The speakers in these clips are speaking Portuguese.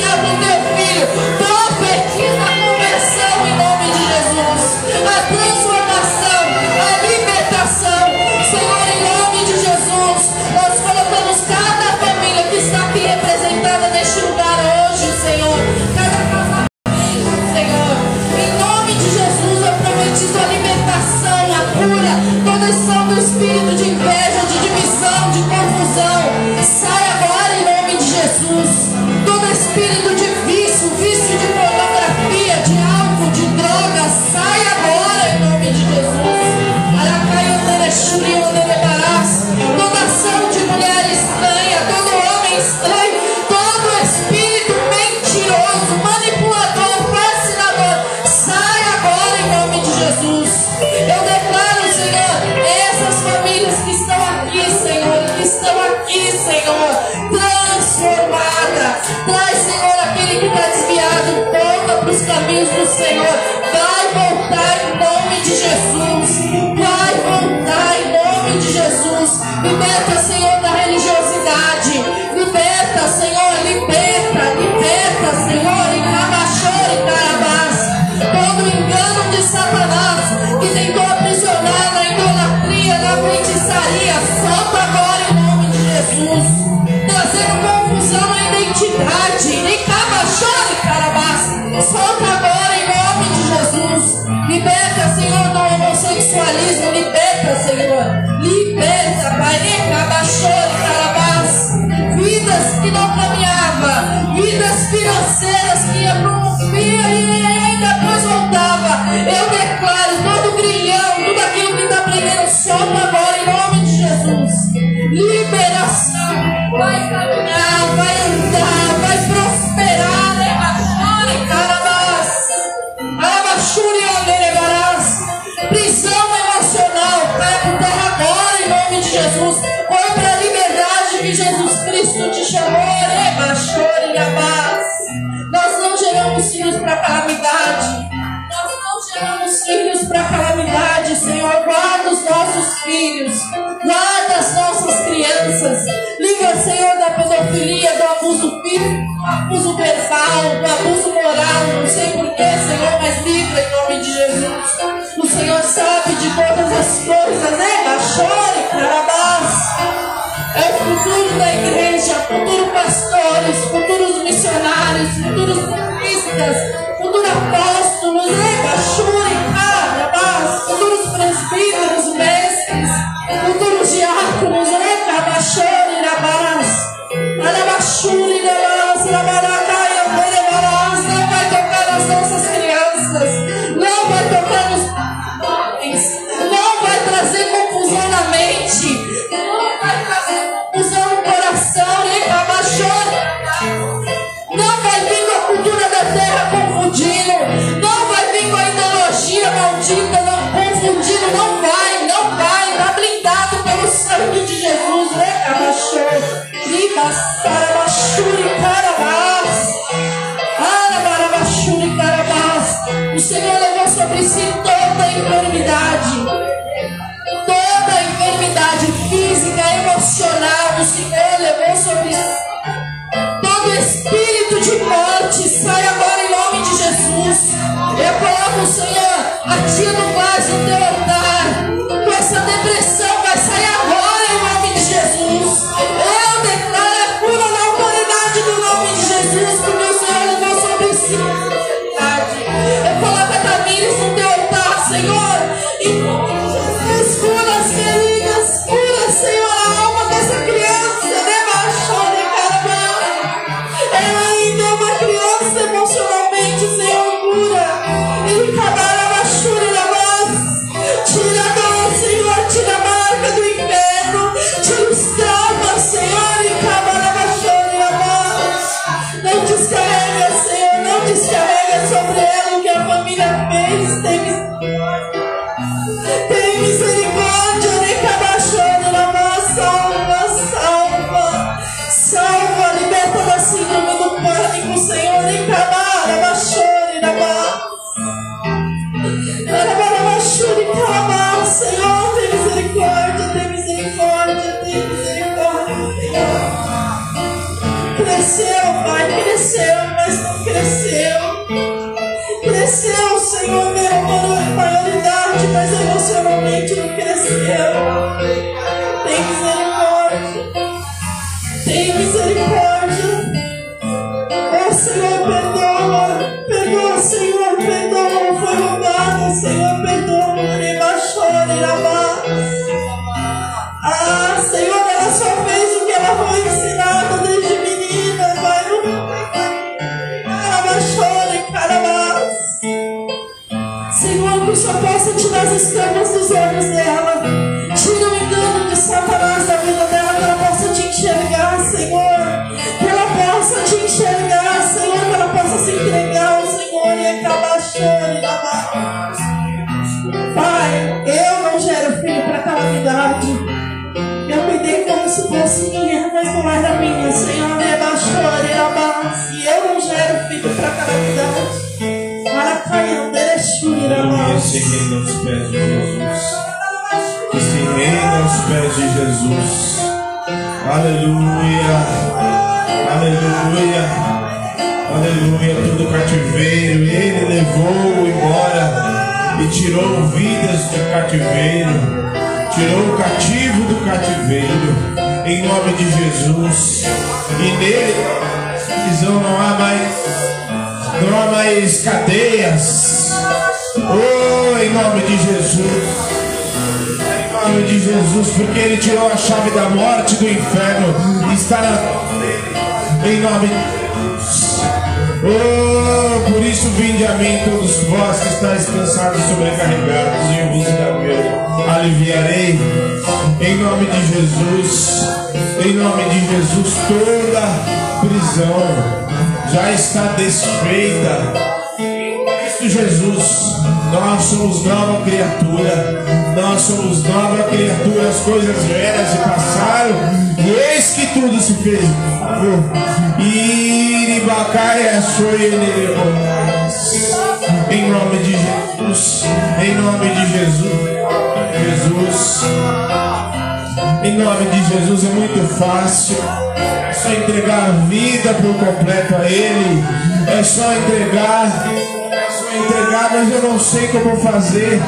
se arrependeu. Senhor, transformada. Traz, Senhor, aquele que está desviado, volta para os caminhos do Senhor. Vai voltar em nome de Jesus. Vai voltar em nome de Jesus. Liberta, Senhor, da religiosidade. Liberta, Senhor, liberta, liberta, Senhor, em Camachor e Carabás. Todo engano de Satanás que tentou aprisionar na idolatria, na feitiçaria, solta agora. Jesus, trazendo confusão à identidade. Nem cabachore, carabás. Solta agora em nome de Jesus. Liberta, Senhor, do homossexualismo. Liberta, Senhor. Liberta, Pai. Nem cabachore, carabás. Vidas que não caminhavam, vidas financeiras que iam para um e ainda depois voltava. Eu declaro todo grilhão, tudo aquilo que está prendendo, solta agora liberação. Vai caminhar, vai andar, vai prosperar. Né? Ai, carabás. Alabaxurianerebarás. Prisão emocional, cai por terra agora em nome de Jesus. Vai para a liberdade que Jesus Cristo te chamou. Né? Rebaxuriabás. Nós não geramos filhos para calamidade. Nós não geramos filhos para calamidade, Senhor. Guarda os nossos filhos. Guarda das as nossas crianças. Livra, Senhor, da pedofilia, do abuso físico, do abuso verbal, do abuso moral. Não sei porquê, Senhor, mas livra em nome de Jesus. O Senhor sabe de todas as coisas, né? Bachore, carabás. É o futuro da igreja, futuro pastores, futuros missionários, futuros biblistas, futuro apóstolos, né? Bachure, carabás, futuros presbíteros, mestres, futuros Gracias. Se toda enfermidade, toda enfermidade física, emocional, o Senhor levou sobre todo espírito de morte, sai agora em nome de Jesus. Eu coloco, Senhor, a ti no vaso do teu altar. Maracaião, Derechura, Aleluia, aos pés de Jesus. Se renda aos pés de Jesus. Aleluia. Aleluia. Aleluia. Todo cativeiro Ele levou embora e tirou vidas do cativeiro. Tirou o cativo do cativeiro. Em nome de Jesus. E nele prisão não há mais mais cadeias. Oh, em nome de Jesus. Em nome de Jesus, porque Ele tirou a chave da morte do inferno. Está na Em nome de Jesus. Oh, por isso vinde a mim todos vós que estáis cansados sobrecarregados, e eu vos aliviarei. Em nome de Jesus. Em nome de Jesus, toda prisão já está desfeita. Cristo Jesus, nós somos nova criatura, nós somos nova criatura, as coisas velhas se passaram, e eis que tudo se fez. Iribacaia Em nome de Jesus, em nome de Jesus, Jesus. Em nome de Jesus é muito fácil só entregar a vida por completo a Ele. É só entregar, é só entregar, mas eu não sei como fazer.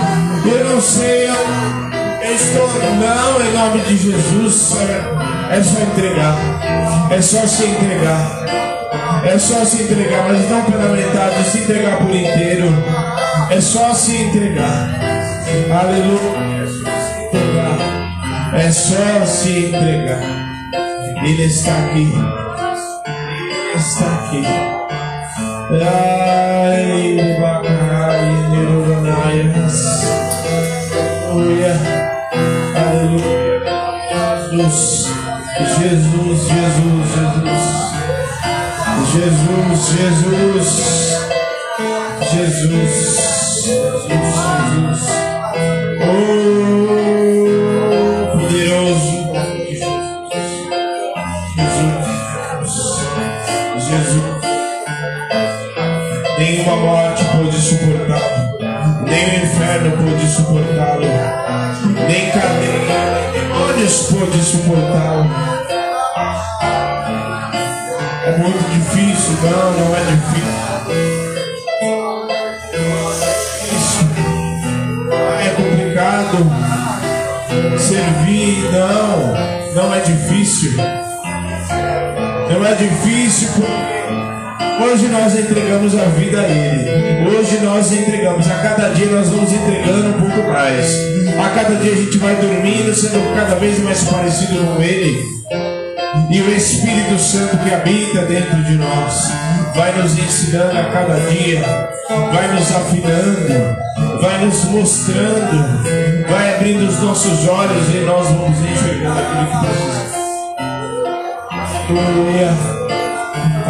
Eu não sei. Eu estou. Não, em nome de Jesus. É só entregar. É só se entregar. É só se entregar, mas não pela metade, se entregar por inteiro. É só se entregar. Aleluia. É só se entregar. Ele está aqui. Ele está aqui. Ai, Aleluia. Aleluia. Jesus. Jesus, Jesus, Jesus. Jesus, Jesus. Jesus. Hoje nós entregamos a vida a Ele. Hoje nós entregamos. A cada dia nós vamos entregando um pouco mais. A cada dia a gente vai dormindo, sendo cada vez mais parecido com Ele. E o Espírito Santo que habita dentro de nós vai nos ensinando a cada dia, vai nos afinando, vai nos mostrando, vai abrindo os nossos olhos e nós vamos enxergando aquilo que precisamos. Aleluia.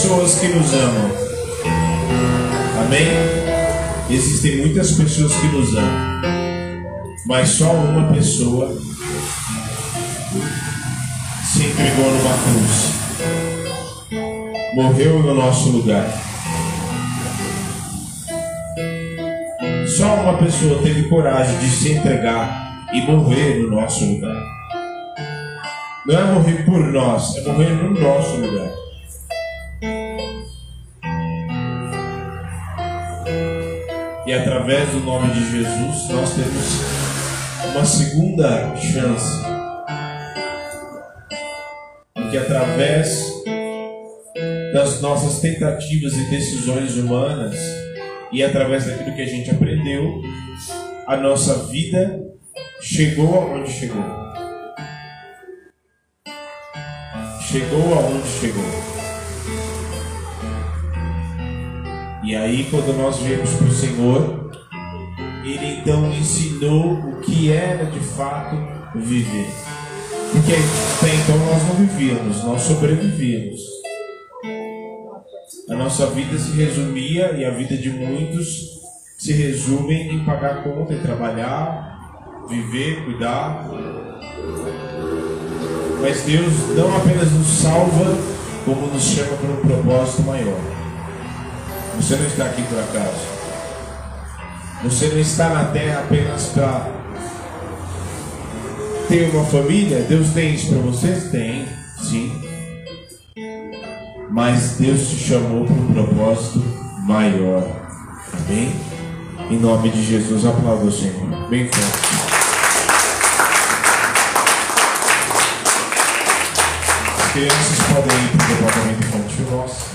Pessoas que nos amam. Amém? Existem muitas pessoas que nos amam, mas só uma pessoa se entregou numa cruz, morreu no nosso lugar. Só uma pessoa teve coragem de se entregar e morrer no nosso lugar. Não é morrer por nós, é morrer no nosso lugar. Através do nome de Jesus, nós temos uma segunda chance. Porque através das nossas tentativas e decisões humanas, e através daquilo que a gente aprendeu, a nossa vida chegou aonde chegou. Chegou aonde chegou. E aí, quando nós viemos para o Senhor, Ele então ensinou o que era de fato viver. Porque até então nós não vivíamos, nós sobrevivíamos. A nossa vida se resumia, e a vida de muitos se resume em pagar conta, em trabalhar, viver, cuidar. Mas Deus não apenas nos salva, como nos chama para um propósito maior. Você não está aqui por acaso. Você não está na terra apenas para ter uma família. Deus tem isso para você? Tem, sim. Mas Deus te chamou para um propósito maior. Amém? Em nome de Jesus, aplauda o Senhor. Bem forte. As crianças podem ir para o departamento infantil nosso.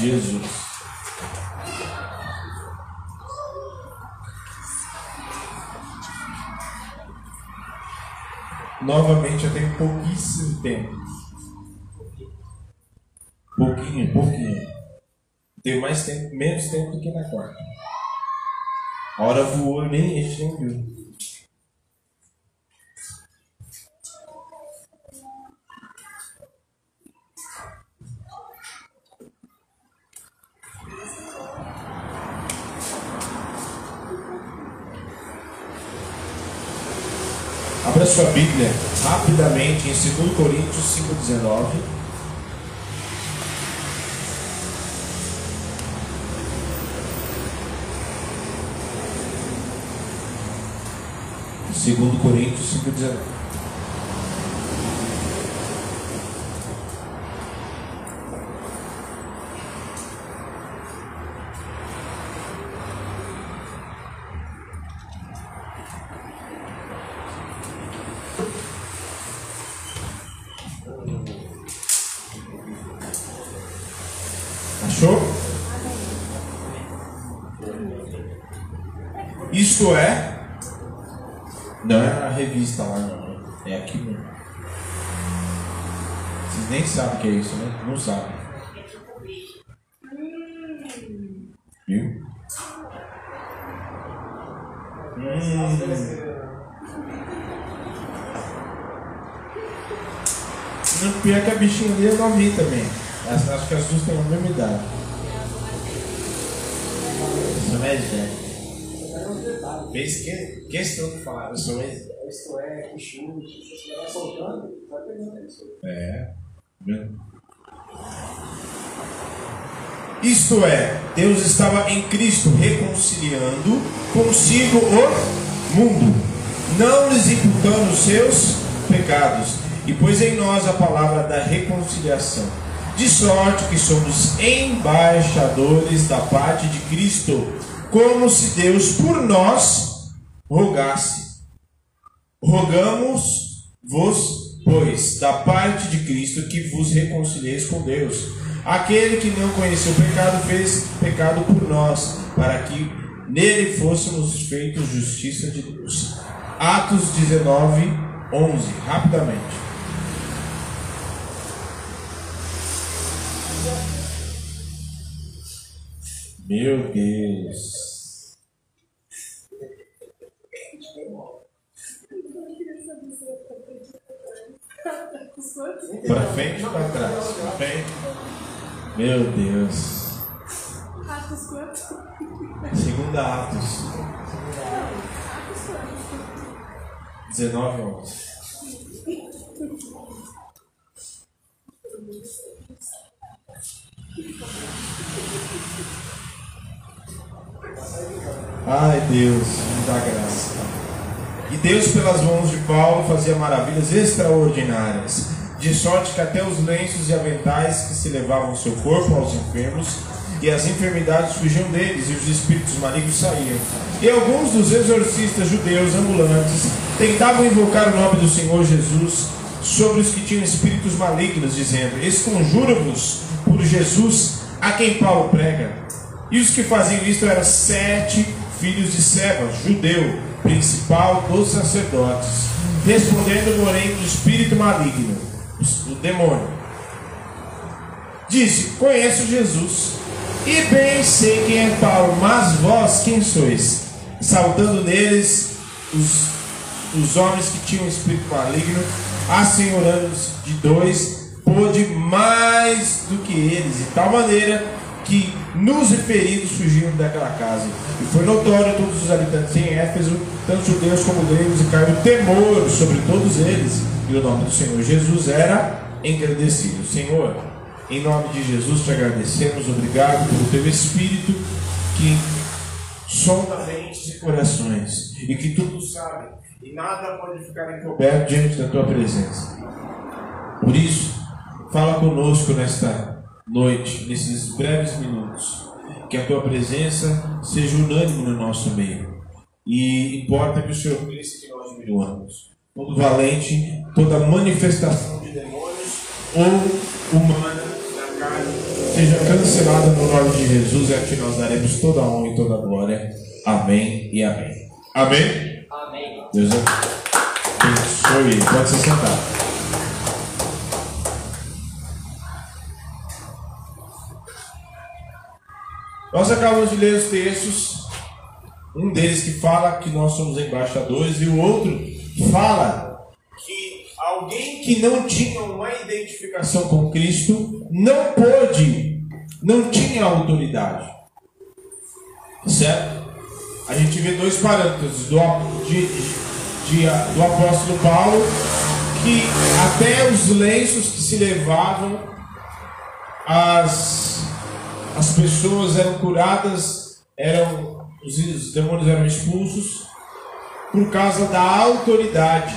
Jesus. Novamente eu tenho pouquíssimo tempo. Pouquinho, pouquinho. Tenho mais tempo, menos tempo do que na quarta. A hora voou nem a gente nem viu. Abra sua Bíblia rapidamente em 2 Coríntios 5,19. Segundo Coríntios 5,19. Isto é, não é a revista lá, não. É aqui mesmo. Vocês nem sabem o que é isso, né? Não sabem. Viu? Hum. Não, pior que a bichinha ali eu não vi também. Acho que as duas têm a mesma idade. Isso é velho fez que, questão de falar, eu sou Isto é, chute, se você vai soltando, vai pegando isso. É. Isto é, Deus estava em Cristo reconciliando consigo o mundo, não lhes imputando os seus pecados, e pôs em nós a palavra da reconciliação. De sorte que somos embaixadores da parte de Cristo como se Deus por nós rogasse. Rogamos-vos, pois, da parte de Cristo, que vos reconcilieis com Deus. Aquele que não conheceu pecado fez pecado por nós, para que nele fôssemos feitos justiça de Deus. Atos 19, 11, rapidamente. Meu Deus. Para frente ou para trás? Para frente. Meu Deus. Atos quanto? Segunda Atos. 19 11. Ai Deus, me dá graça. E Deus, pelas mãos de Paulo, fazia maravilhas extraordinárias, de sorte que até os lenços e aventais que se levavam seu corpo aos enfermos, e as enfermidades fugiam deles, e os espíritos malignos saíam. E alguns dos exorcistas judeus ambulantes tentavam invocar o nome do Senhor Jesus sobre os que tinham espíritos malignos, dizendo: Esconjuro-vos por Jesus, a quem Paulo prega. E os que faziam isto eram sete filhos de Sebas, judeu, principal dos sacerdotes, respondendo, porém, o espírito maligno, o demônio. Disse: Conheço Jesus, e bem sei quem é Paulo, mas vós quem sois? Saltando neles os, os homens que tinham espírito maligno, assenhorando-se de dois, pôde mais do que eles, de tal maneira que nos feridos fugiram daquela casa. E foi notório a todos os habitantes em Éfeso, tanto judeus como gregos, e caiu temor sobre todos eles. E o nome do Senhor Jesus era engrandecido. Senhor, em nome de Jesus te agradecemos, obrigado pelo teu Espírito que sonda mentes e corações e que tudo sabe e nada pode ficar encoberto diante da tua presença. Por isso, fala conosco nesta noite, nesses breves minutos, que a tua presença seja unânime no nosso meio. E importa que o Senhor cresça que nós diminuamos. Todo valente, toda manifestação de demônios ou humana na carne, seja cancelada no nome de Jesus, é a que nós daremos toda a honra e toda a glória. Amém e amém. Amém? Amém. Deus abençoe. Pode se sentar. Nós acabamos de ler os textos, um deles que fala que nós somos embaixadores e o outro fala que alguém que não tinha uma identificação com Cristo não pôde, não tinha autoridade. Certo? A gente vê dois parâmetros do, de, de, do apóstolo Paulo que até os lenços que se levavam as as pessoas eram curadas, eram os, os demônios eram expulsos por causa da autoridade.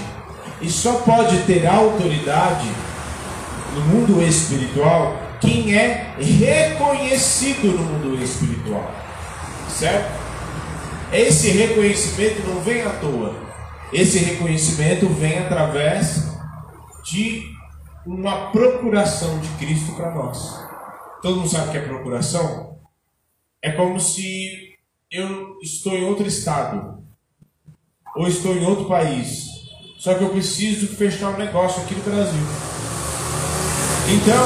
E só pode ter autoridade no mundo espiritual quem é reconhecido no mundo espiritual. Certo? Esse reconhecimento não vem à toa. Esse reconhecimento vem através de uma procuração de Cristo para nós. Todo mundo sabe que é procuração? É como se eu estou em outro estado ou estou em outro país, só que eu preciso fechar um negócio aqui no Brasil. Então,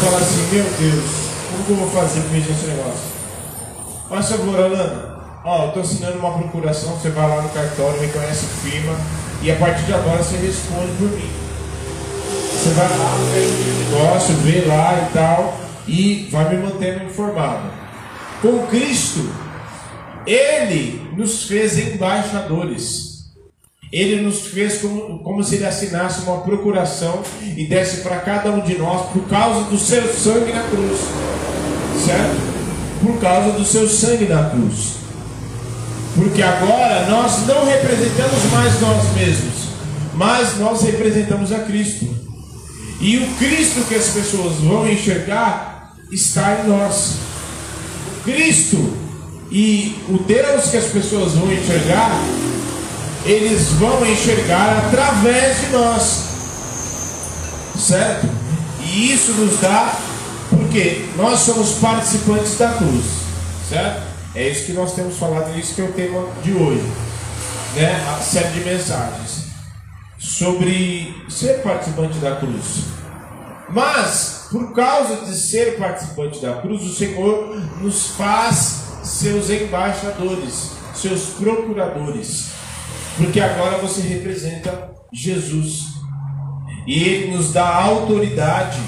fala assim, meu Deus, como que eu vou fazer para fechar esse negócio? Mas favor, Alana, ó, eu estou assinando uma procuração, você vai lá no cartório, reconhece firma, e a partir de agora você responde por mim. Vai lá, pega o negócio, vê lá e tal, e vai me mantendo informado. Com Cristo, Ele nos fez embaixadores. Ele nos fez como, como se ele assinasse uma procuração e desse para cada um de nós por causa do seu sangue na cruz. Certo? Por causa do seu sangue na cruz. Porque agora nós não representamos mais nós mesmos, mas nós representamos a Cristo. E o Cristo que as pessoas vão enxergar está em nós. O Cristo e o Deus que as pessoas vão enxergar eles vão enxergar através de nós. Certo? E isso nos dá, porque nós somos participantes da cruz. Certo? É isso que nós temos falado, é isso que é o tema de hoje. Né? A série de mensagens sobre ser participante da cruz. Mas, por causa de ser participante da cruz, o Senhor nos faz seus embaixadores, seus procuradores porque agora você representa Jesus. E Ele nos dá autoridade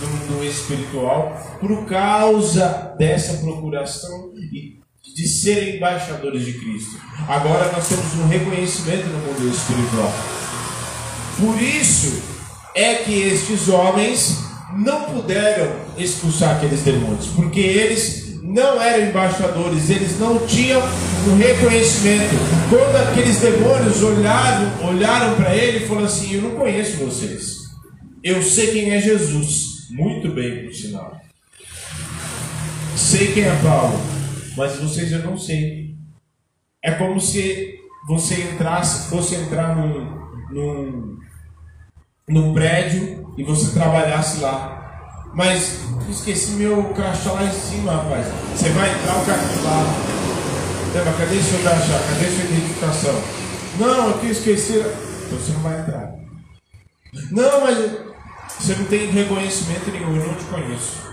no mundo espiritual por causa dessa procuração e de serem embaixadores de Cristo. Agora nós temos um reconhecimento no mundo espiritual. Por isso é que estes homens não puderam expulsar aqueles demônios, porque eles não eram embaixadores, eles não tinham um reconhecimento. Quando aqueles demônios olharam, olharam para ele e falaram assim: Eu não conheço vocês, eu sei quem é Jesus, muito bem, por sinal. Sei quem é Paulo, mas vocês eu não sei. É como se você entrasse, fosse entrar num, num, num prédio e você trabalhasse lá. Mas esqueci meu crachá lá em cima, rapaz. Você vai entrar o crachá lá. Cadê seu crachá? Cadê sua identificação? Não, aqui esqueci. Então você não vai entrar. Não, mas você não tem reconhecimento nenhum, eu não te conheço.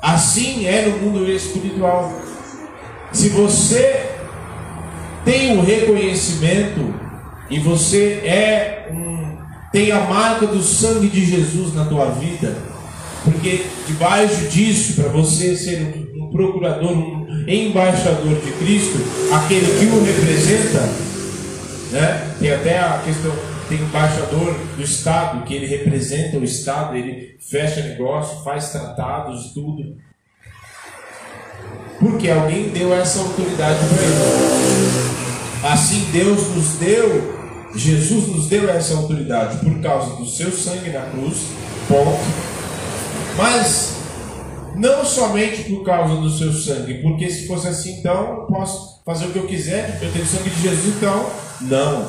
Assim é no mundo espiritual. Se você tem o reconhecimento e você é tem a marca do sangue de Jesus na tua vida, porque debaixo disso, para você ser um, um, procurador, um embaixador de Cristo, aquele que o representa, né? tem até a questão, tem embaixador do Estado, que ele representa o Estado, ele fecha negócio, faz tratados, tudo. Porque alguém deu essa autoridade para ele. Assim Deus nos deu, Jesus nos deu essa autoridade por causa do seu sangue na cruz, ponto. Mas não somente por causa do seu sangue, porque se fosse assim, então eu posso fazer o que eu quiser, eu tenho o sangue de Jesus, então não.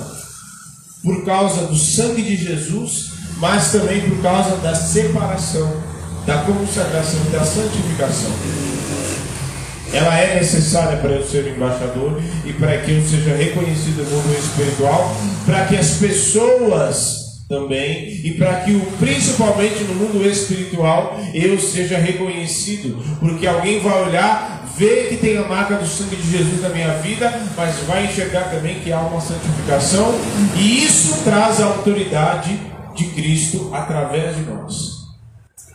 Por causa do sangue de Jesus, mas também por causa da separação, da consagração, da santificação ela é necessária para eu ser embaixador e para que eu seja reconhecido no mundo espiritual, para que as pessoas também e para que o principalmente no mundo espiritual eu seja reconhecido, porque alguém vai olhar, ver que tem a marca do sangue de Jesus na minha vida, mas vai enxergar também que há uma santificação e isso traz a autoridade de Cristo através de nós.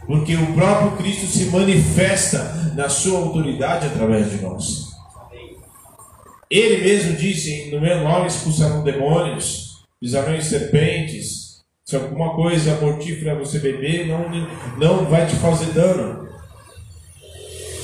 Porque o próprio Cristo se manifesta na sua autoridade através de nós. Ele mesmo disse: No meu nome expulsarão demônios, pisarão em serpentes. Se alguma coisa mortífera você beber, não, não vai te fazer dano.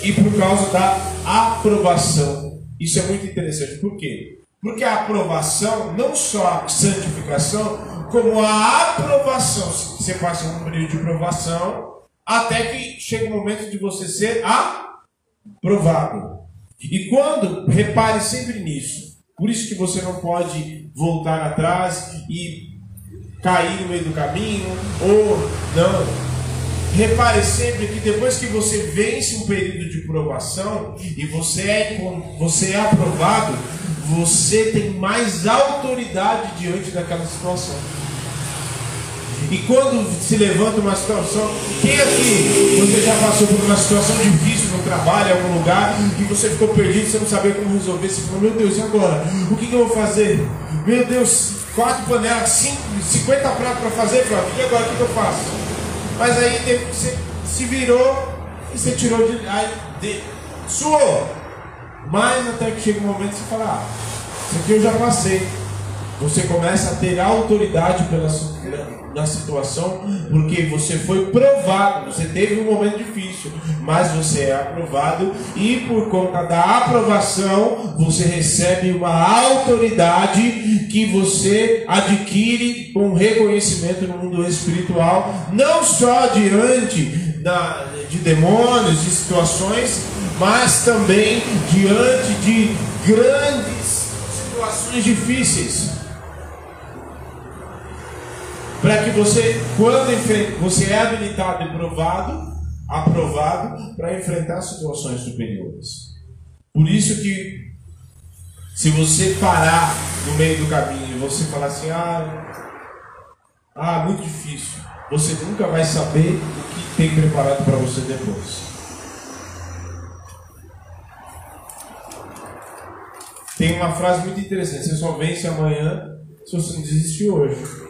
E por causa da aprovação. Isso é muito interessante. Por quê? Porque a aprovação, não só a santificação, como a aprovação. Você passa um período de aprovação, até que chega o momento de você ser aprovado. E quando, repare sempre nisso, por isso que você não pode voltar atrás e cair no meio do caminho, ou não. Repare sempre que depois que você vence um período de provação e você é, você é aprovado, você tem mais autoridade diante daquela situação. E quando se levanta uma situação, quem aqui você já passou por uma situação difícil no trabalho, em algum lugar, e você ficou perdido, você não sabia como resolver, você falou, meu Deus, e agora? O que, que eu vou fazer? Meu Deus, quatro panelas, cinco, 50 pratos para fazer, pronto, e agora o que, que eu faço? Mas aí você se virou e você tirou de. Aí, de suou. Mas até que chega um momento que você fala, ah, isso aqui eu já passei. Você começa a ter autoridade pela na situação, porque você foi provado, você teve um momento difícil, mas você é aprovado e por conta da aprovação você recebe uma autoridade que você adquire com reconhecimento no mundo espiritual, não só diante da, de demônios, de situações, mas também diante de grandes situações difíceis para que você, quando você é habilitado e provado, aprovado para enfrentar situações superiores. Por isso que se você parar no meio do caminho e você falar assim, ah, ah, muito difícil, você nunca vai saber o que tem preparado para você depois. Tem uma frase muito interessante: você só vence amanhã se você não desistir hoje.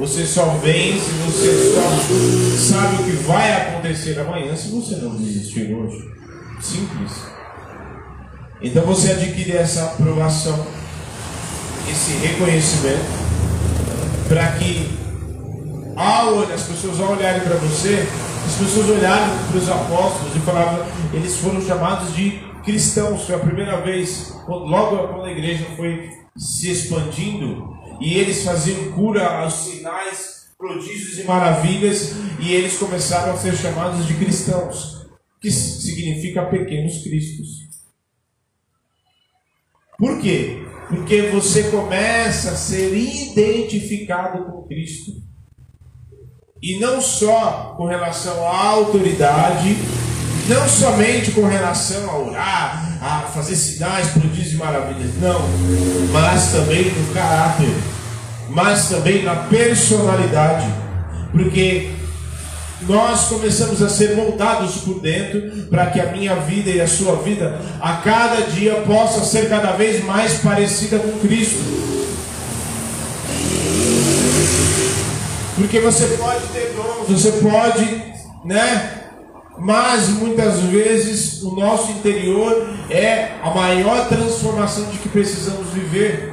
Você só vence, você só sabe o que vai acontecer amanhã se você não desistir hoje. Simples. Então você adquire essa aprovação, esse reconhecimento, para que ao as pessoas ao olharem para você, as pessoas olharam para os apóstolos e falavam, eles foram chamados de cristãos. Foi a primeira vez, logo quando a igreja foi se expandindo, e eles faziam cura aos sinais, prodígios e maravilhas, e eles começaram a ser chamados de cristãos, que significa pequenos cristos. Por quê? Porque você começa a ser identificado com Cristo. E não só com relação à autoridade, não somente com relação a orar, a fazer sinais, prodígios e maravilhas, não, mas também no caráter, mas também na personalidade, porque nós começamos a ser moldados por dentro para que a minha vida e a sua vida a cada dia possa ser cada vez mais parecida com Cristo. Porque você pode ter dons, você pode, né? Mas muitas vezes o nosso interior é a maior transformação de que precisamos viver.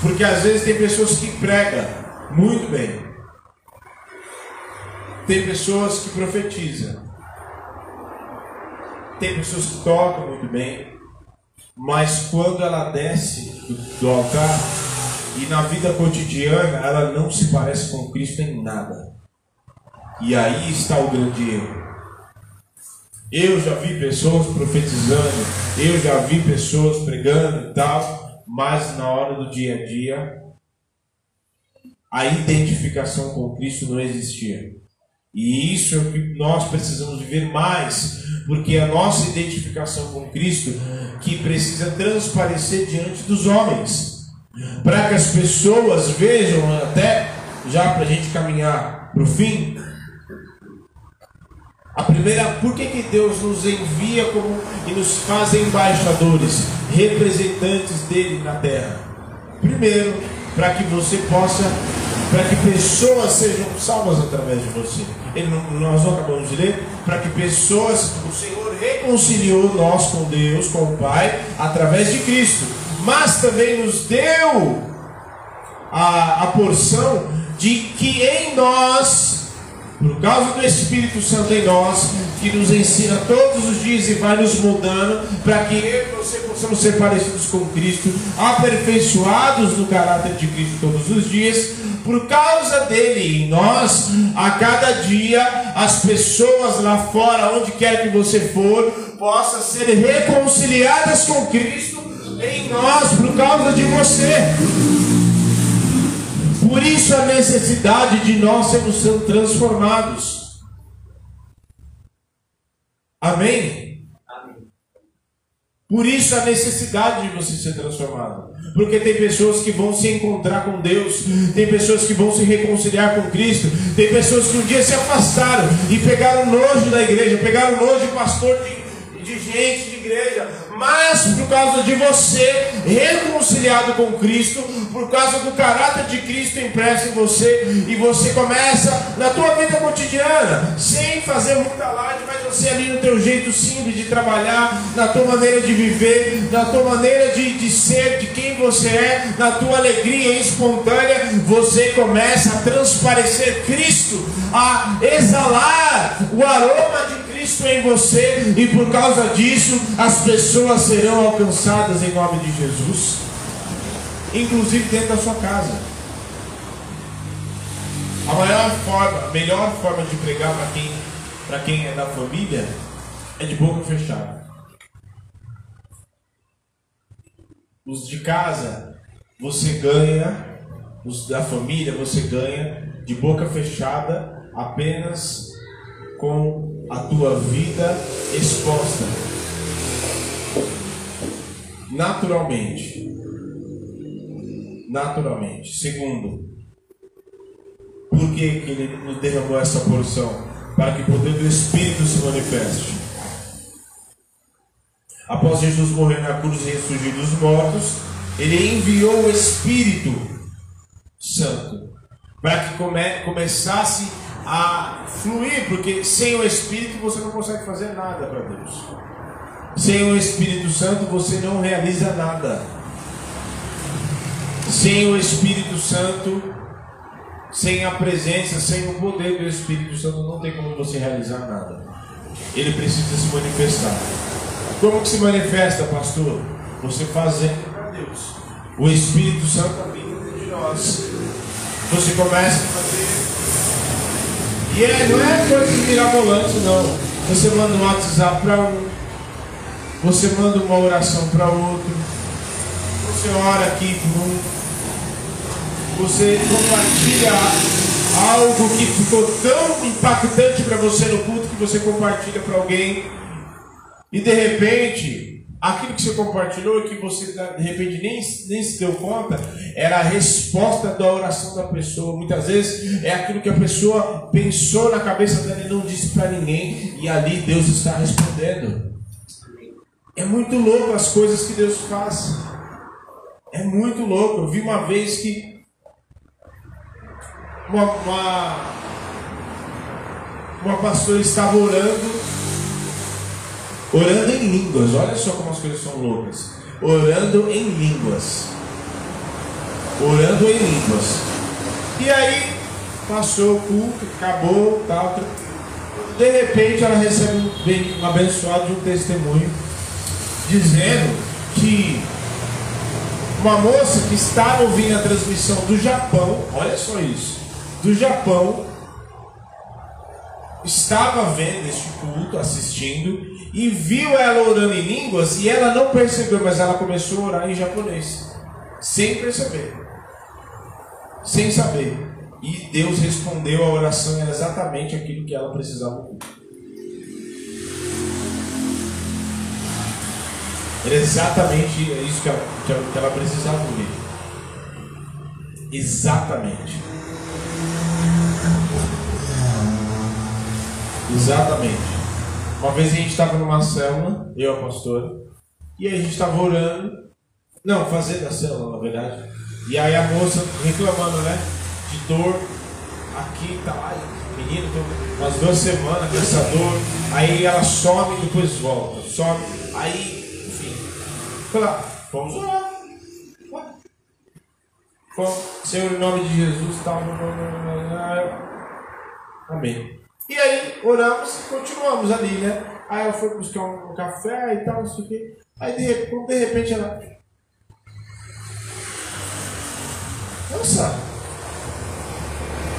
Porque às vezes tem pessoas que pregam muito bem. Tem pessoas que profetizam. Tem pessoas que tocam muito bem. Mas quando ela desce do, do altar e na vida cotidiana ela não se parece com Cristo em nada. E aí está o grande erro. Eu já vi pessoas profetizando, eu já vi pessoas pregando e tal, mas na hora do dia a dia, a identificação com Cristo não existia. E isso é o que nós precisamos viver mais, porque a nossa identificação com Cristo que precisa transparecer diante dos homens, para que as pessoas vejam até já para a gente caminhar para o fim, a primeira, por que, que Deus nos envia como e nos faz embaixadores, representantes dele na terra? Primeiro, para que você possa, para que pessoas sejam salvas através de você. Ele, nós não acabamos de ler, para que pessoas, o Senhor reconciliou nós com Deus, com o Pai, através de Cristo, mas também nos deu a, a porção de que em nós por causa do Espírito Santo em nós, que nos ensina todos os dias e vai nos mudando, para que eu e você possamos ser parecidos com Cristo, aperfeiçoados no caráter de Cristo todos os dias, por causa dele em nós, a cada dia as pessoas lá fora, onde quer que você for, possam ser reconciliadas com Cristo em nós, por causa de você. Por isso a necessidade de nós sermos sendo transformados. Amém? Por isso a necessidade de você ser transformado. Porque tem pessoas que vão se encontrar com Deus, tem pessoas que vão se reconciliar com Cristo, tem pessoas que um dia se afastaram e pegaram nojo da igreja, pegaram nojo de pastor de, de gente, de igreja, mas por causa de você, reconciliado com Cristo, por causa do caráter de Cristo impresso em você, e você começa na tua vida cotidiana, sem fazer muita laje, mas você ali no teu jeito simples de trabalhar, na tua maneira de viver, na tua maneira de, de ser, de quem você é, na tua alegria espontânea, você começa a transparecer Cristo, a exalar o aroma de Cristo em você, e por causa disso as pessoas serão alcançadas em nome de Jesus, inclusive dentro da sua casa. A maior forma, a melhor forma de pregar para quem, quem é da família é de boca fechada. Os de casa, você ganha, os da família, você ganha de boca fechada apenas com a tua vida exposta naturalmente. Naturalmente. Segundo, por que, que ele nos derramou essa porção? Para que o poder do Espírito se manifeste. Após Jesus morrer na cruz e ressurgir dos mortos, ele enviou o Espírito Santo para que come, começasse a fluir, porque sem o Espírito você não consegue fazer nada para Deus. Sem o Espírito Santo você não realiza nada. Sem o Espírito Santo, sem a presença, sem o poder do Espírito Santo, não tem como você realizar nada. Ele precisa se manifestar. Como que se manifesta, pastor? Você fazendo para Deus. O Espírito Santo habita de nós. Você começa a fazer e é, não é coisa mirabolante, não. Você manda um WhatsApp para um, você manda uma oração para outro, você ora aqui para um, você compartilha algo que ficou tão impactante para você no culto que você compartilha para alguém, e de repente aquilo que você compartilhou e que você de repente nem, nem se deu conta era a resposta da oração da pessoa. Muitas vezes é aquilo que a pessoa pensou na cabeça dela e não disse para ninguém, e ali Deus está respondendo. É muito louco as coisas que Deus faz. É muito louco. Eu vi uma vez que uma, uma, uma pastora estava orando Orando em línguas, olha só como as coisas são loucas. Orando em línguas. Orando em línguas. E aí, passou o culto, acabou, tal. De repente, ela recebe um abençoado de um testemunho, dizendo que uma moça que estava ouvindo a transmissão do Japão, olha só isso, do Japão, estava vendo este culto, assistindo, e viu ela orando em línguas e ela não percebeu, mas ela começou a orar em japonês, sem perceber, sem saber. E Deus respondeu a oração exatamente aquilo que ela precisava ouvir. Era exatamente isso que ela, que ela precisava ouvir. Exatamente. Exatamente. Uma vez a gente estava numa célula, eu e a pastora, e aí a gente estava orando, não, fazendo a célula, na verdade. E aí a moça reclamando, né? De dor aqui tá. Ai, menino, tô umas duas semanas com essa dor. Aí ela some e depois volta. Some. Aí, enfim. Fala, vamos orar. Senhor, em nome de Jesus, tal. Amém. E aí oramos e continuamos ali, né? Aí ela foi buscar um café e tal, não sei o quê. Aí de, de repente ela. Nossa!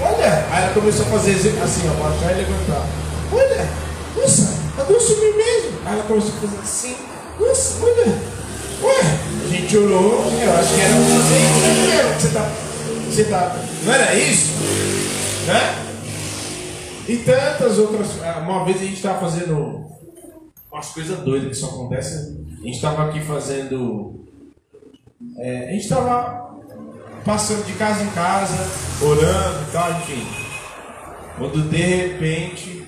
Olha! Aí ela começou a fazer assim, ó, baixar e levantar. Olha! Nossa! A dor sumiu mesmo! Aí ela começou a fazer assim. Nossa, olha! Ué! A gente orou, eu acho que era um você tá. Você tá. Não era isso? Né? E tantas outras. Uma vez a gente estava fazendo umas coisas doidas que só acontecem. A gente estava aqui fazendo. É, a gente estava passando de casa em casa, orando e tal, enfim. Quando de repente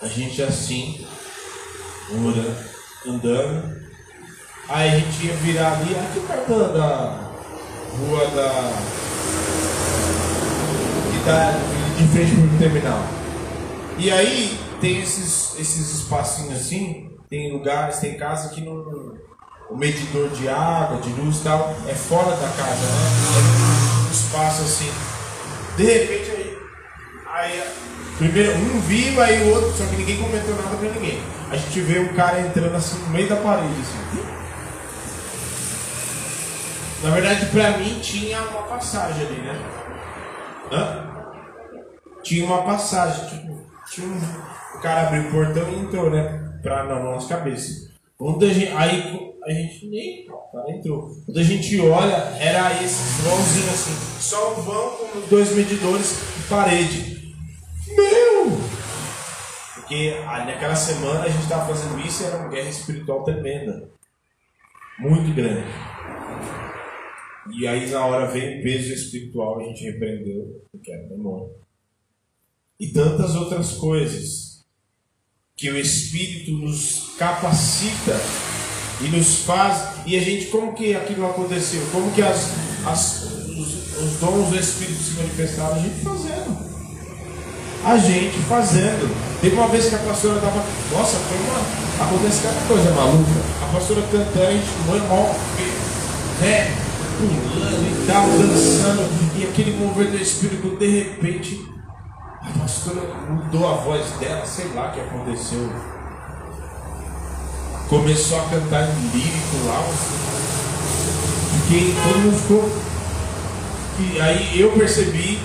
a gente assim, orando, andando, aí a gente ia virar ali, aqui perto da rua da. da de frente para o terminal. E aí tem esses, esses espacinhos assim, tem lugares, tem casa que não, o medidor de água, de luz e tal, é fora da casa, né? É um espaço assim. De repente aí, aí primeiro um viu, aí o outro, só que ninguém comentou nada pra ninguém. A gente vê um cara entrando assim no meio da parede, assim. Na verdade, pra mim tinha uma passagem ali, né? Hã? Tinha uma passagem, tipo, tinha um, o cara abriu o portão e entrou, né? Pra, na nossa cabeça. Quando a gente, aí a gente nem. Cara entrou. Quando a gente olha, era esse vãozinho assim, só um vão com dois medidores de parede. Meu! Porque naquela semana a gente estava fazendo isso e era uma guerra espiritual tremenda. Muito grande. E aí na hora veio o peso espiritual, a gente repreendeu, porque era demônio e tantas outras coisas que o Espírito nos capacita e nos faz e a gente como que aquilo aconteceu como que as, as os, os dons do Espírito se manifestaram, a gente fazendo. A gente fazendo. Teve uma vez que a pastora estava. Nossa, foi uma. Acontece cada coisa maluca. A pastora cantando, a gente normal, né? Pulando e tal, dançando. E aquele mover do Espírito, de repente, a pastora mudou a voz dela, sei lá o que aconteceu. Começou a cantar em lírico lá. Fiquei, todo mundo ficou e aí eu percebi,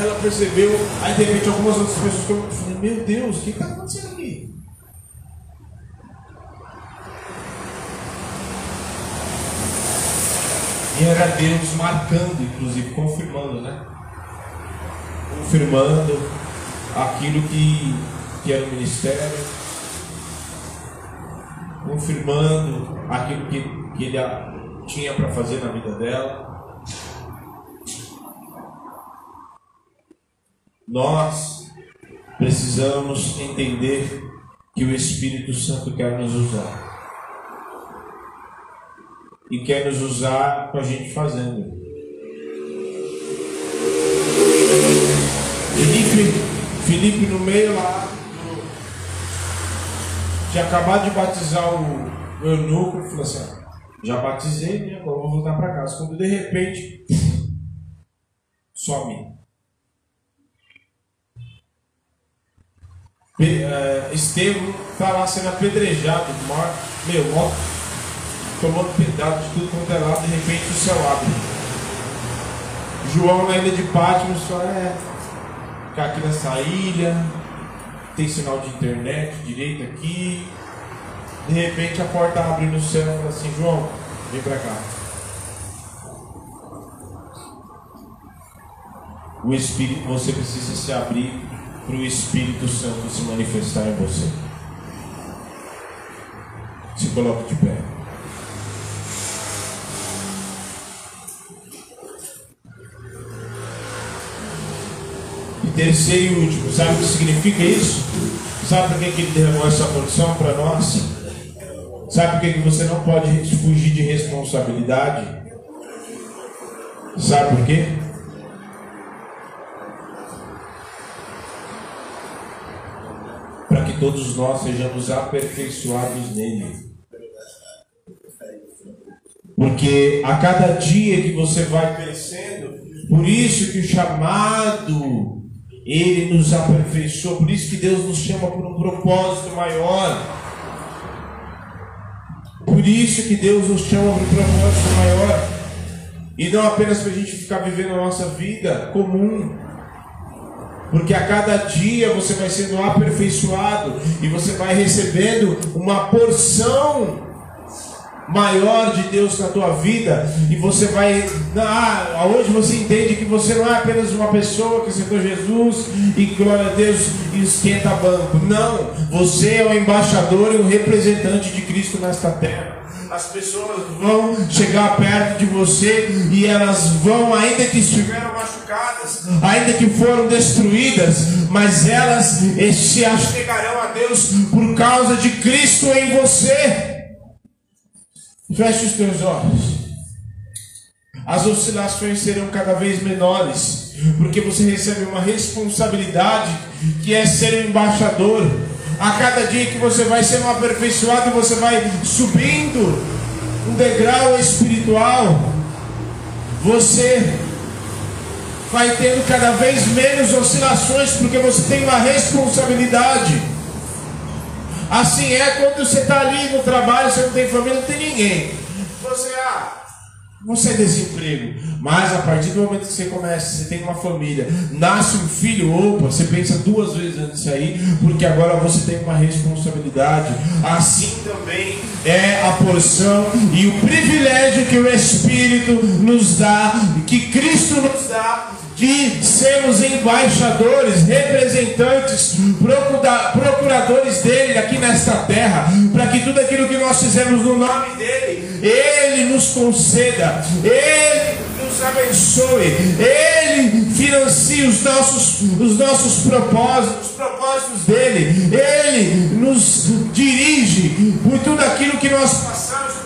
ela percebeu, aí de repente algumas outras pessoas que eu meu Deus, o que está acontecendo aqui? E era Deus marcando, inclusive, confirmando, né? Confirmando aquilo que, que era o ministério, confirmando aquilo que, que ele tinha para fazer na vida dela. Nós precisamos entender que o Espírito Santo quer nos usar. E quer nos usar com a gente fazendo. Felipe, Felipe no meio lá, tinha acabado de batizar o eunuco, falou assim, já batizei, né? agora vou voltar para casa. Quando de repente, some. uh, Estevão está lá sendo apedrejado, maior, meu, maior, tomando pedaço de tudo quanto é lado, de repente o céu abre. João na ilha de Patmos só é ficar aqui nessa ilha, tem sinal de internet direito aqui. De repente a porta abre no céu e fala assim, João, vem pra cá. O Espírito, você precisa se abrir para o Espírito Santo se manifestar em você. Se coloque de pé. Terceiro e último, sabe o que significa isso? Sabe por que, que ele derramou essa condição para nós? Sabe por que, que você não pode fugir de responsabilidade? Sabe por quê? todos nós sejamos aperfeiçoados nele. Porque a cada dia que você vai crescendo, por isso que o chamado, ele nos aperfeiçoa, por isso que Deus nos chama por um propósito maior. Por isso que Deus nos chama por um propósito maior. E não apenas para a gente ficar vivendo a nossa vida comum, porque a cada dia você vai sendo aperfeiçoado e você vai recebendo uma porção maior de Deus na tua vida e você vai ah, hoje você entende que você não é apenas uma pessoa que aceitou Jesus e glória a Deus esquenta banco não, você é o embaixador e o representante de Cristo nesta terra as pessoas vão chegar perto de você e elas vão, ainda que estiveram machucadas, ainda que foram destruídas, mas elas se achegarão a Deus por causa de Cristo em você. Feche os teus olhos. As oscilações serão cada vez menores, porque você recebe uma responsabilidade que é ser um embaixador a cada dia que você vai sendo aperfeiçoado, você vai subindo um degrau espiritual, você vai tendo cada vez menos oscilações, porque você tem uma responsabilidade. Assim é quando você está ali no trabalho, você não tem família, não tem ninguém. Você, ah, você é desemprego. Mas a partir do momento que você começa, você tem uma família, nasce um filho, opa, você pensa duas vezes antes de sair, porque agora você tem uma responsabilidade. Assim também é a porção e o privilégio que o Espírito nos dá, que Cristo nos dá de sermos embaixadores, representantes, procuradores dele aqui nesta terra, para que tudo aquilo que nós fizemos no nome dele, ele nos conceda, ele nos abençoe, ele financie os nossos, os nossos propósitos, os propósitos dele, ele nos dirige por tudo aquilo que nós passamos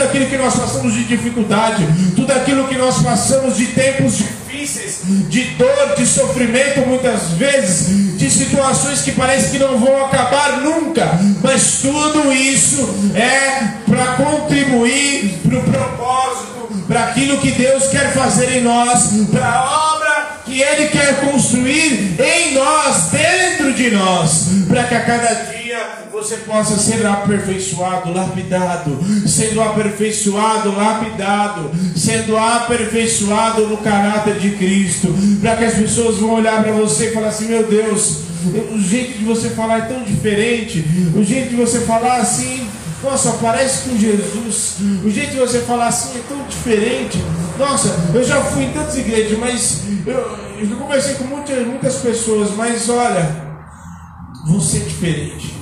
tudo aquilo que nós passamos de dificuldade, tudo aquilo que nós passamos de tempos difíceis, de dor, de sofrimento muitas vezes, de situações que parece que não vão acabar nunca, mas tudo isso é para contribuir para o propósito, para aquilo que Deus quer fazer em nós, para a obra que Ele quer construir em nós, dentro de nós, para que a cada dia você possa ser aperfeiçoado, lapidado, sendo aperfeiçoado, lapidado, sendo aperfeiçoado no caráter de Cristo, para que as pessoas vão olhar para você e falar assim: meu Deus, o jeito de você falar é tão diferente, o jeito de você falar assim. Nossa, parece com Jesus. O jeito de você falar assim é tão diferente. Nossa, eu já fui em tantas igrejas, mas eu, eu conversei com muitas, muitas pessoas, mas olha, você é diferente.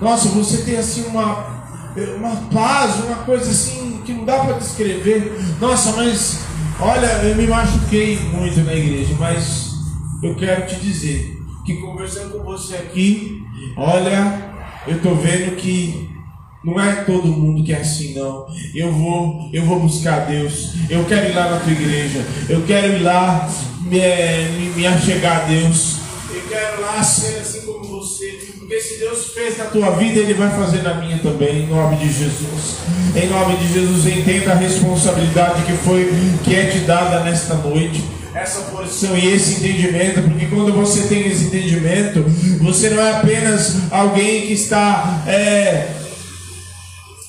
Nossa, você tem assim uma, uma paz, uma coisa assim que não dá para descrever. Nossa, mas olha, eu me machuquei muito na igreja, mas eu quero te dizer que conversando com você aqui, olha, eu tô vendo que não é todo mundo que é assim, não. Eu vou, eu vou buscar Deus. Eu quero ir lá na tua igreja. Eu quero ir lá me, me, me achegar a Deus. Eu quero lá ser assim como você. Porque se Deus fez na tua vida, Ele vai fazer na minha também, em nome de Jesus. Em nome de Jesus, entenda a responsabilidade que foi que é te dada nesta noite. Essa porção e esse entendimento, porque quando você tem esse entendimento, você não é apenas alguém que está é,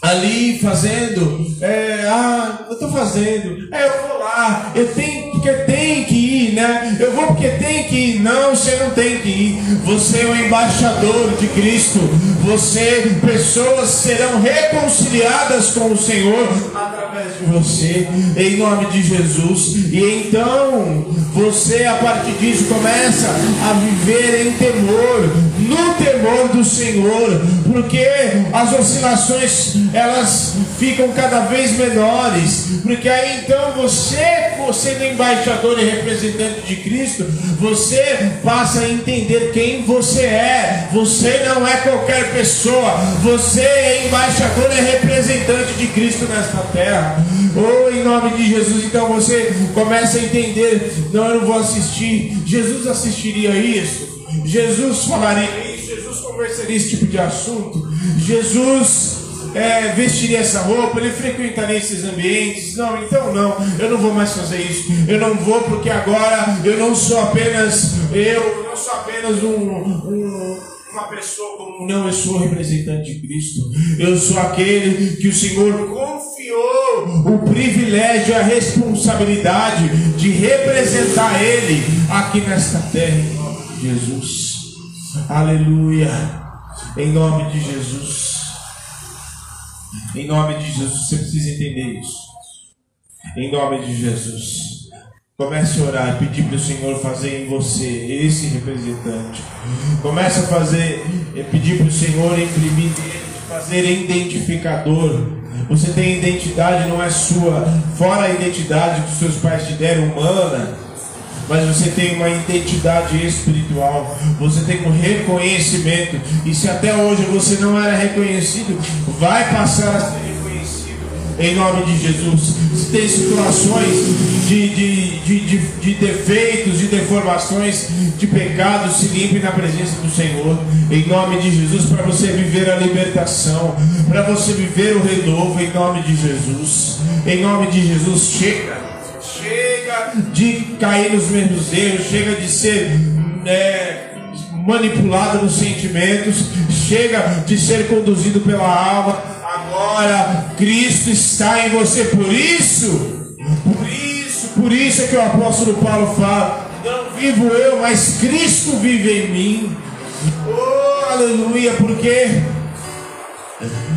ali fazendo, é, ah, eu estou fazendo, é, eu vou lá, eu tenho, porque tem que ir, né? Eu vou porque tem que ir. Não, você não tem que ir. Você é o embaixador de Cristo. Você, pessoas serão reconciliadas com o Senhor através de você, em nome de Jesus. E então, você a partir disso começa a viver em temor, no temor do Senhor, porque as oscilações elas ficam cada vez menores, porque aí então você, é embaixador e representante de Cristo, você passa a entender quem você é. Você não é qualquer pessoa, você é embaixador e representante de Cristo nesta terra. Oh, em nome de Jesus, então você começa a entender, não, eu não vou assistir. Jesus assistiria isso. Jesus falaria isso, Jesus conversaria esse tipo de assunto. Jesus é, vestiria essa roupa, ele frequentaria esses ambientes. Não, então não, eu não vou mais fazer isso. Eu não vou porque agora eu não sou apenas eu, eu não sou apenas um, um uma pessoa como não, eu sou representante de Cristo. Eu sou aquele que o Senhor confiou o privilégio, a responsabilidade de representar Ele aqui nesta terra, em nome de Jesus. Aleluia. Em nome de Jesus. Em nome de Jesus, você precisa entender isso. Em nome de Jesus. Comece a orar e pedir para o Senhor fazer em você esse representante. Comece a fazer, pedir para o Senhor imprimir fazer identificador. Você tem identidade, não é sua, fora a identidade que seus pais te deram humana. Mas você tem uma identidade espiritual, você tem um reconhecimento, e se até hoje você não era reconhecido, vai passar a em nome de Jesus. Se tem situações de, de, de, de, de defeitos, de deformações, de pecados, se limpe na presença do Senhor, em nome de Jesus, para você viver a libertação, para você viver o renovo, em nome de Jesus. Em nome de Jesus, chega chega de cair nos mesmos erros, chega de ser é, manipulado nos sentimentos, chega de ser conduzido pela alma. Agora Cristo está em você, por isso, por isso, por isso é que o apóstolo Paulo fala: não vivo eu, mas Cristo vive em mim. Oh, aleluia, porque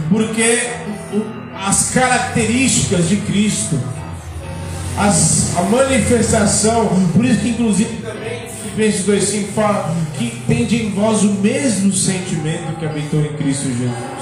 porque as características de Cristo as, a manifestação, por isso que inclusive também Filipenses 2,5 fala que tende em vós o mesmo sentimento que habitou em Cristo Jesus.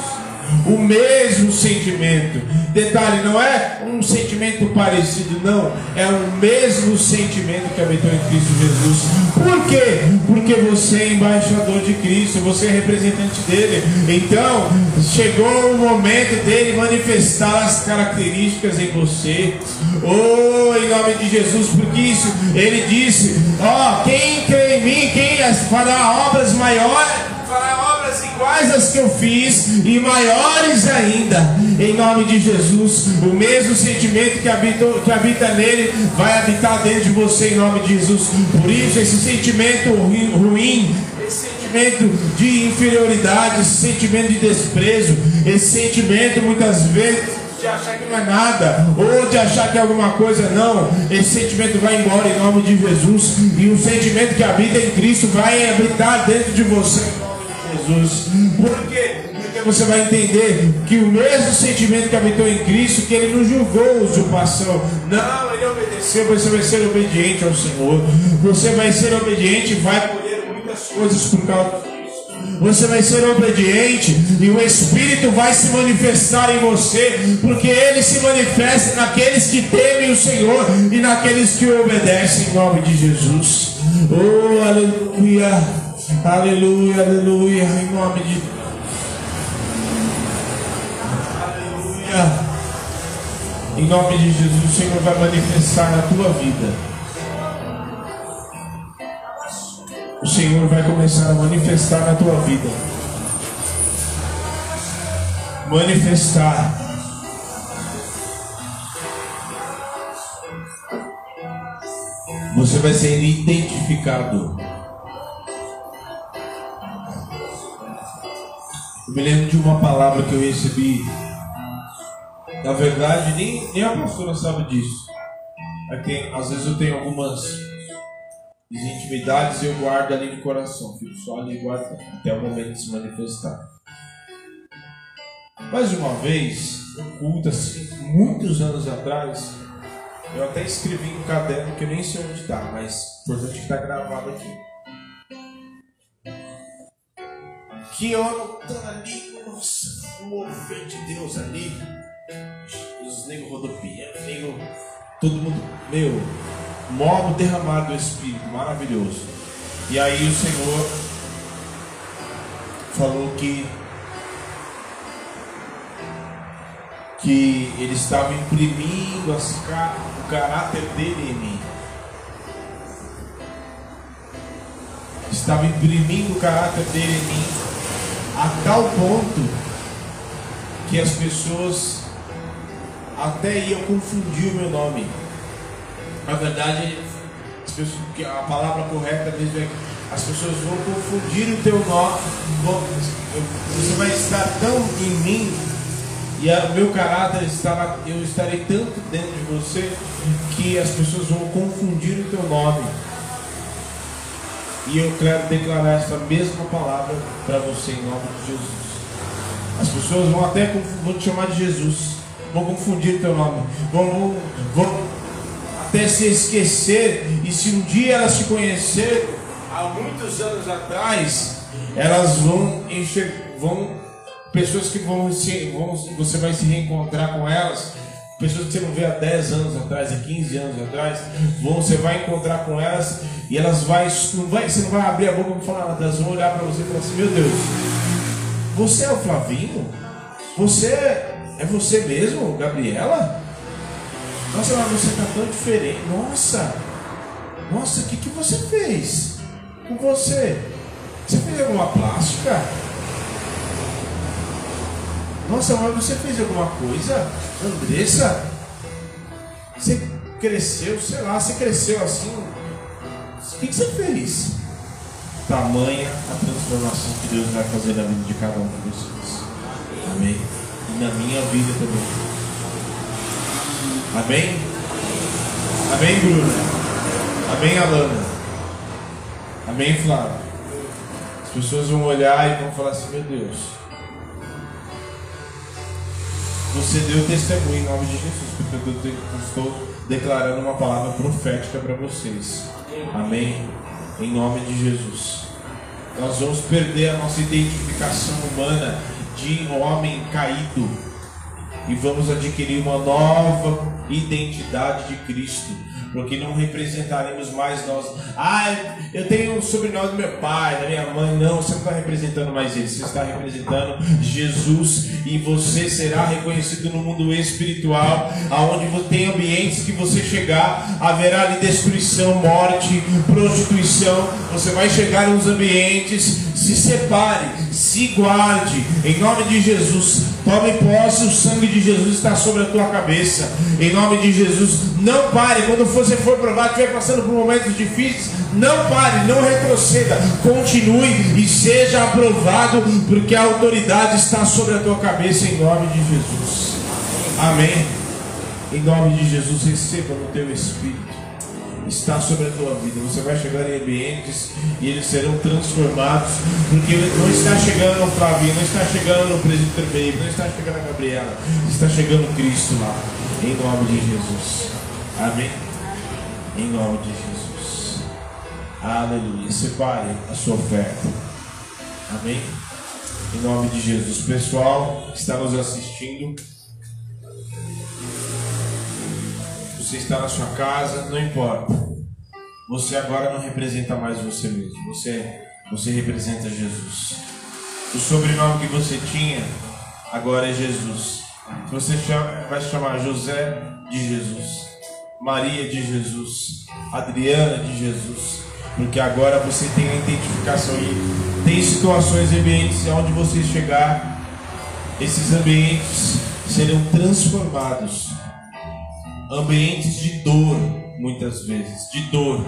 O mesmo sentimento. Detalhe, não é um sentimento parecido, não. É o mesmo sentimento que habitou em Cristo Jesus. Por quê? Porque você é embaixador de Cristo, você é representante dele. Então, chegou o momento dele manifestar as características em você. Oh, em nome de Jesus, porque isso ele disse: Ó, oh, quem crê em mim, quem fará obras maiores, iguais às que eu fiz e maiores ainda. Em nome de Jesus, o mesmo sentimento que, habitou, que habita nele vai habitar dentro de você em nome de Jesus. Por isso, esse sentimento ruim, esse sentimento de inferioridade, esse sentimento de desprezo, esse sentimento muitas vezes de achar que não é nada, ou de achar que é alguma coisa, não. Esse sentimento vai embora em nome de Jesus, e o sentimento que habita em Cristo vai habitar dentro de você Jesus. Por quê? Porque você vai entender que o mesmo sentimento que habitou em Cristo, que ele não julgou usurpação, não, ele obedeceu, você vai ser obediente ao Senhor, você vai ser obediente e vai colher muitas coisas por causa você vai ser obediente e o Espírito vai se manifestar em você, porque ele se manifesta naqueles que temem o Senhor e naqueles que o obedecem em nome de Jesus. Oh, aleluia, aleluia, aleluia, em nome de Aleluia. Em nome de Jesus, o Senhor vai manifestar na tua vida. o Senhor vai começar a manifestar na tua vida. Manifestar. Você vai ser identificado. Eu me lembro de uma palavra que eu recebi. Na verdade, nem, nem a pastora sabe disso. É que, às vezes eu tenho algumas as intimidades eu guardo ali no coração, fico só ali guardando, até o momento de se manifestar. Mais uma vez, um culto assim, muitos anos atrás, eu até escrevi um caderno que eu nem sei onde está, mas importante que está gravado aqui. Que eu anotando ali, nossa, o mover de Deus ali, os negros rodopiando, nego, todo mundo, meu, modo derramado do Espírito, maravilhoso. E aí o Senhor falou que que ele estava imprimindo as, o caráter dele em mim. Estava imprimindo o caráter dele em mim a tal ponto que as pessoas até iam confundir o meu nome. Na verdade, pessoas, a palavra correta mesmo é que as pessoas vão confundir o teu nome. Você vai estar tão em mim e o meu caráter estará, eu estarei tanto dentro de você que as pessoas vão confundir o teu nome. E eu quero declarar essa mesma palavra para você em nome de Jesus. As pessoas vão até vão te chamar de Jesus, vão confundir teu nome, vão, vão, vão até se esquecer, e se um dia elas te conhecerem, há muitos anos atrás, elas vão enxergar, vão, pessoas que vão, se, vão, você vai se reencontrar com elas, pessoas que você não vê há 10 anos atrás, há 15 anos atrás, você vai encontrar com elas, e elas vai, não vai, você não vai abrir a boca para falar nada, elas vão olhar para você e falar assim, meu Deus, você é o Flavinho? Você é você mesmo, Gabriela? Nossa, mas você está tão diferente. Nossa, nossa, o que, que você fez com você? Você fez alguma plástica? Nossa, mas você fez alguma coisa? Andressa? Você cresceu, sei lá, você cresceu assim. O que, você fez? Tamanha a transformação que Deus vai fazer na vida de cada um de vocês. Amém. E na minha vida também. Amém? Amém, Bruna? Amém, Alana? Amém, Flávio? As pessoas vão olhar e vão falar assim: Meu Deus, você deu testemunho em nome de Jesus, porque eu estou declarando uma palavra profética para vocês. Amém? Em nome de Jesus. Nós vamos perder a nossa identificação humana de homem caído e vamos adquirir uma nova identidade de Cristo porque não representaremos mais nós. Ah, eu tenho o sobrenome do meu pai, da minha mãe. Não, você não está representando mais ele, você está representando Jesus e você será reconhecido no mundo espiritual, aonde tem ambientes que você chegar, haverá ali destruição, morte, prostituição. Você vai chegar nos ambientes, se separe, se guarde, em nome de Jesus. Tome posse, o sangue de Jesus está sobre a tua cabeça. Em nome de Jesus, não pare. Quando você for provar, estiver passando por momentos difíceis, não pare, não retroceda. Continue e seja aprovado, porque a autoridade está sobre a tua cabeça, em nome de Jesus. Amém. Em nome de Jesus, receba no teu espírito está sobre a tua vida. Você vai chegar em ambientes e eles serão transformados, porque não está chegando o Flavinho, não está chegando o presbítero Baby, não está chegando a Gabriela, está chegando Cristo lá, em nome de Jesus. Amém? Em nome de Jesus. Aleluia. Separe a sua oferta. Amém? Em nome de Jesus. Pessoal que está nos assistindo. Você está na sua casa, não importa. Você agora não representa mais você mesmo. Você, você representa Jesus. O sobrenome que você tinha agora é Jesus. Você vai se chamar José de Jesus, Maria de Jesus, Adriana de Jesus, porque agora você tem a identificação e tem situações e ambientes onde você chegar, esses ambientes serão transformados ambientes de dor, muitas vezes, de dor.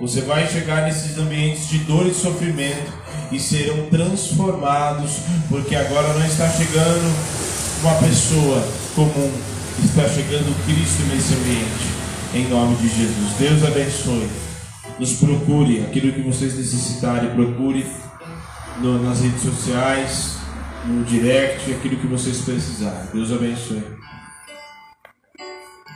Você vai chegar nesses ambientes de dor e sofrimento e serão transformados, porque agora não está chegando uma pessoa comum, está chegando Cristo nesse ambiente. Em nome de Jesus. Deus abençoe. Nos procure aquilo que vocês necessitarem, procure no, nas redes sociais, no direct, aquilo que vocês precisarem. Deus abençoe.